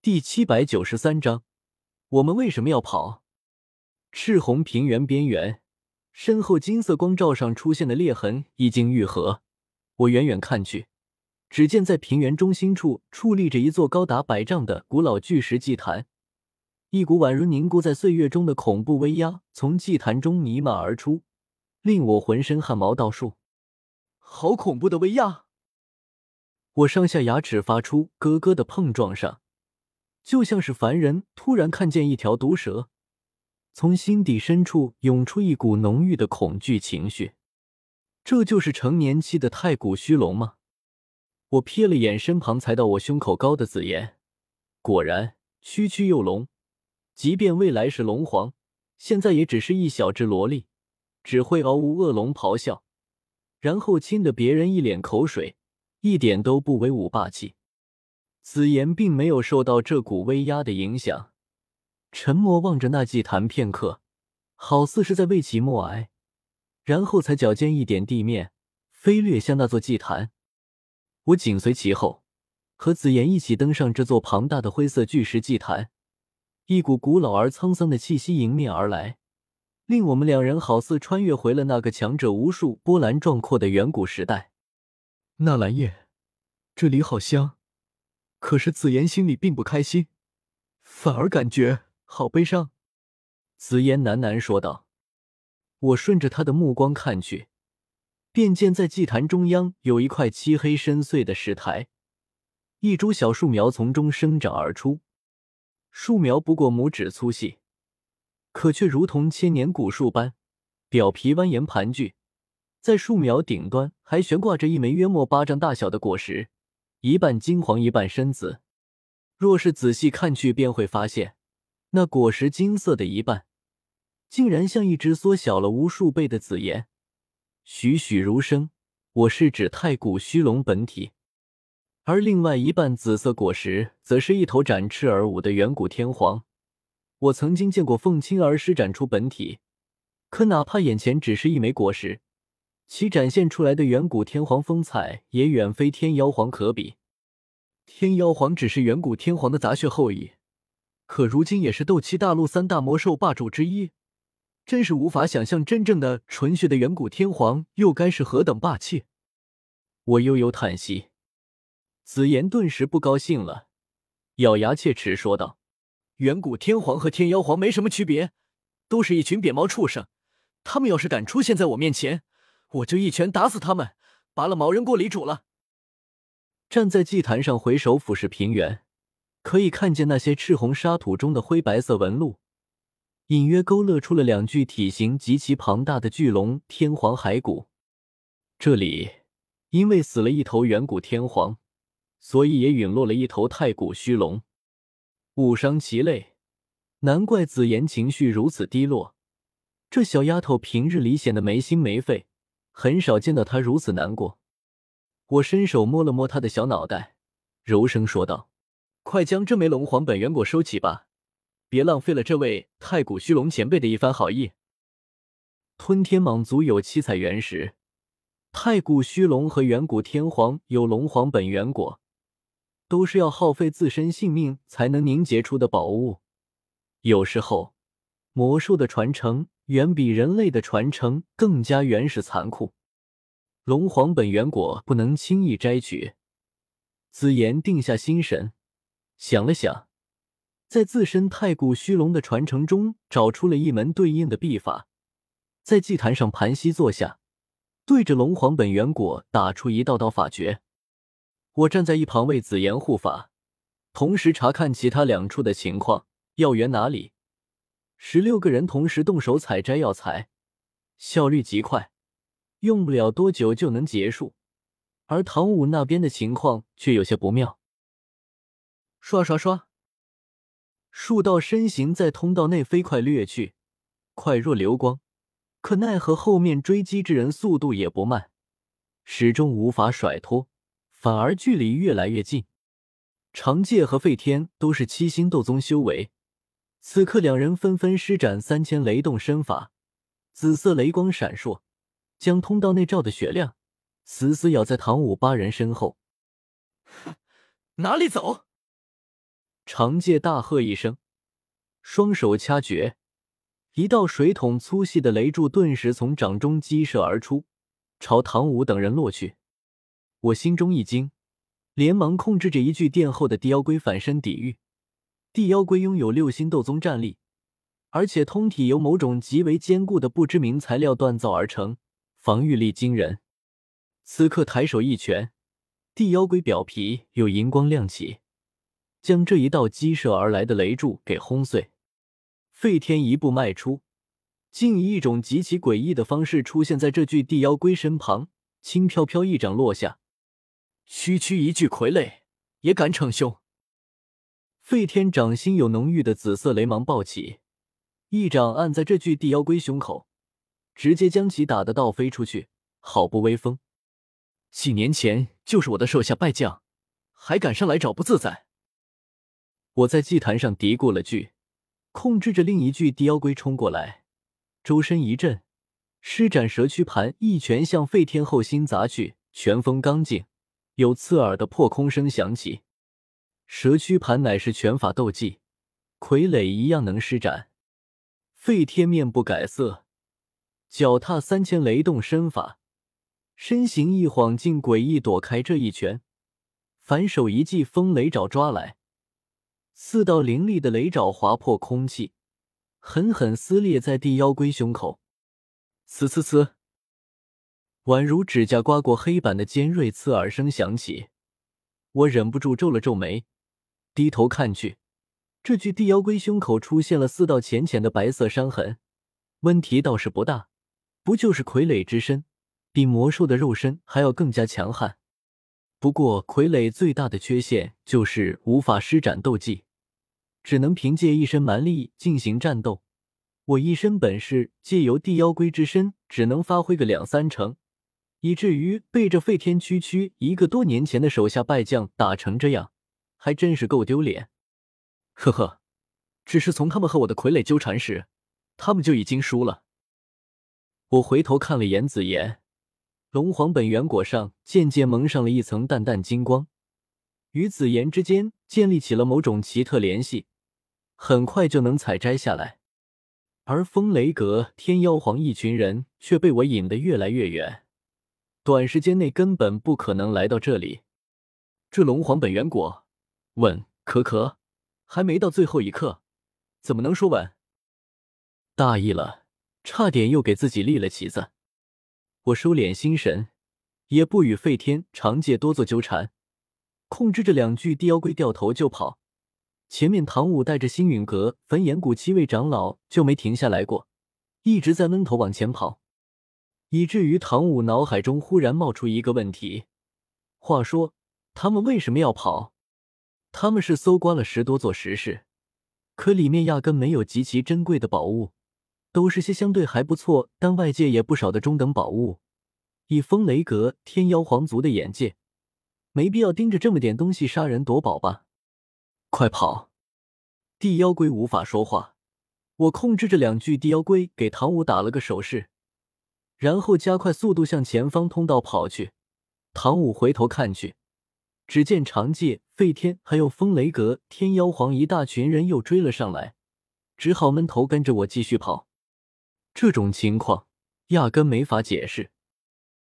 第七百九十三章，我们为什么要跑？赤红平原边缘，身后金色光照上出现的裂痕已经愈合。我远远看去，只见在平原中心处矗立着一座高达百丈的古老巨石祭坛，一股宛如凝固在岁月中的恐怖威压从祭坛中弥漫而出，令我浑身汗毛倒竖。好恐怖的威压！我上下牙齿发出咯咯的碰撞声。就像是凡人突然看见一条毒蛇，从心底深处涌出一股浓郁的恐惧情绪。这就是成年期的太古虚龙吗？我瞥了眼身旁才到我胸口高的紫妍，果然区区幼龙，即便未来是龙皇，现在也只是一小只萝莉，只会嗷呜恶龙咆哮，然后亲得别人一脸口水，一点都不威武霸气。紫妍并没有受到这股威压的影响，沉默望着那祭坛片刻，好似是在为其默哀，然后才脚尖一点地面，飞掠向那座祭坛。我紧随其后，和紫妍一起登上这座庞大的灰色巨石祭坛。一股古老而沧桑的气息迎面而来，令我们两人好似穿越回了那个强者无数、波澜壮阔的远古时代。纳兰叶，这里好香。可是紫妍心里并不开心，反而感觉好悲伤。紫妍喃喃说道：“我顺着他的目光看去，便见在祭坛中央有一块漆黑深邃的石台，一株小树苗从中生长而出。树苗不过拇指粗细，可却如同千年古树般，表皮蜿蜒盘踞，在树苗顶端还悬挂着一枚约莫巴掌大小的果实。”一半金黄，一半深紫。若是仔细看去，便会发现，那果实金色的一半，竟然像一只缩小了无数倍的紫炎，栩栩如生。我是指太古虚龙本体，而另外一半紫色果实，则是一头展翅而舞的远古天皇。我曾经见过凤青儿施展出本体，可哪怕眼前只是一枚果实。其展现出来的远古天皇风采也远非天妖皇可比。天妖皇只是远古天皇的杂血后裔，可如今也是斗气大陆三大魔兽霸主之一，真是无法想象真正的纯血的远古天皇又该是何等霸气。我悠悠叹息，紫妍顿时不高兴了，咬牙切齿说道：“远古天皇和天妖皇没什么区别，都是一群扁毛畜生。他们要是敢出现在我面前，”我就一拳打死他们，拔了毛扔锅里煮了。站在祭坛上，回首俯视平原，可以看见那些赤红沙土中的灰白色纹路，隐约勾勒出了两具体型极其庞大的巨龙天皇骸骨。这里因为死了一头远古天皇，所以也陨落了一头太古虚龙，误伤其类。难怪紫妍情绪如此低落，这小丫头平日里显得没心没肺。很少见到他如此难过，我伸手摸了摸他的小脑袋，柔声说道：“快将这枚龙皇本源果收起吧，别浪费了这位太古虚龙前辈的一番好意。”吞天蟒族有七彩原石，太古虚龙和远古天皇有龙皇本源果，都是要耗费自身性命才能凝结出的宝物。有时候，魔兽的传承。远比人类的传承更加原始残酷。龙皇本源果不能轻易摘取。紫妍定下心神，想了想，在自身太古虚龙的传承中找出了一门对应的秘法，在祭坛上盘膝坐下，对着龙皇本源果打出一道道法诀。我站在一旁为紫妍护法，同时查看其他两处的情况，药源哪里。十六个人同时动手采摘药材，效率极快，用不了多久就能结束。而唐武那边的情况却有些不妙。刷刷刷，数道身形在通道内飞快掠去，快若流光。可奈何后面追击之人速度也不慢，始终无法甩脱，反而距离越来越近。长介和费天都是七星斗宗修为。此刻，两人纷纷施展三千雷动身法，紫色雷光闪烁，将通道内照的雪亮，死死咬在唐舞八人身后。哪里走？长界大喝一声，双手掐诀，一道水桶粗细的雷柱顿时从掌中激射而出，朝唐舞等人落去。我心中一惊，连忙控制着一具殿后的地妖龟反身抵御。地妖龟拥有六星斗宗战力，而且通体由某种极为坚固的不知名材料锻造而成，防御力惊人。此刻抬手一拳，地妖龟表皮有银光亮起。将这一道激射而来的雷柱给轰碎。费天一步迈出，竟以一种极其诡异的方式出现在这具地妖龟身旁，轻飘飘一掌落下。区区一具傀儡也敢逞凶！费天掌心有浓郁的紫色雷芒暴起，一掌按在这具地妖龟胸口，直接将其打得倒飞出去，好不威风。几年前就是我的手下败将，还敢上来找不自在？我在祭坛上嘀咕了句，控制着另一具地妖龟冲过来，周身一震，施展蛇躯盘，一拳向费天后心砸去。拳风刚劲，有刺耳的破空声响起。蛇躯盘乃是拳法斗技，傀儡一样能施展。废天面不改色，脚踏三千雷动身法，身形一晃，竟诡异躲开这一拳，反手一记风雷爪抓来。四道凌厉的雷爪划破空气，狠狠撕裂在地妖龟胸口。呲呲呲，宛如指甲刮过黑板的尖锐刺耳声响起。我忍不住皱了皱眉，低头看去，这具地妖龟胸口出现了四道浅浅的白色伤痕。问题倒是不大，不就是傀儡之身，比魔兽的肉身还要更加强悍。不过傀儡最大的缺陷就是无法施展斗技。只能凭借一身蛮力进行战斗，我一身本事借由地妖龟之身，只能发挥个两三成，以至于被这废天区区一个多年前的手下败将打成这样，还真是够丢脸。呵呵，只是从他们和我的傀儡纠缠时，他们就已经输了。我回头看了眼紫妍，龙皇本源果上渐渐蒙上了一层淡淡金光，与紫妍之间建立起了某种奇特联系。很快就能采摘下来，而风雷阁天妖皇一群人却被我引得越来越远，短时间内根本不可能来到这里。这龙皇本源果，稳可可，还没到最后一刻，怎么能说稳？大意了，差点又给自己立了旗子。我收敛心神，也不与费天、长介多做纠缠，控制着两具地妖龟掉头就跑。前面唐舞带着星陨阁、焚炎谷七位长老就没停下来过，一直在闷头往前跑，以至于唐舞脑海中忽然冒出一个问题：话说他们为什么要跑？他们是搜刮了十多座石室，可里面压根没有极其珍贵的宝物，都是些相对还不错但外界也不少的中等宝物。以风雷阁天妖皇族的眼界，没必要盯着这么点东西杀人夺宝吧。快跑！地妖龟无法说话，我控制着两具地妖龟，给唐舞打了个手势，然后加快速度向前方通道跑去。唐舞回头看去，只见长介、费天还有风雷阁天妖皇一大群人又追了上来，只好闷头跟着我继续跑。这种情况压根没法解释。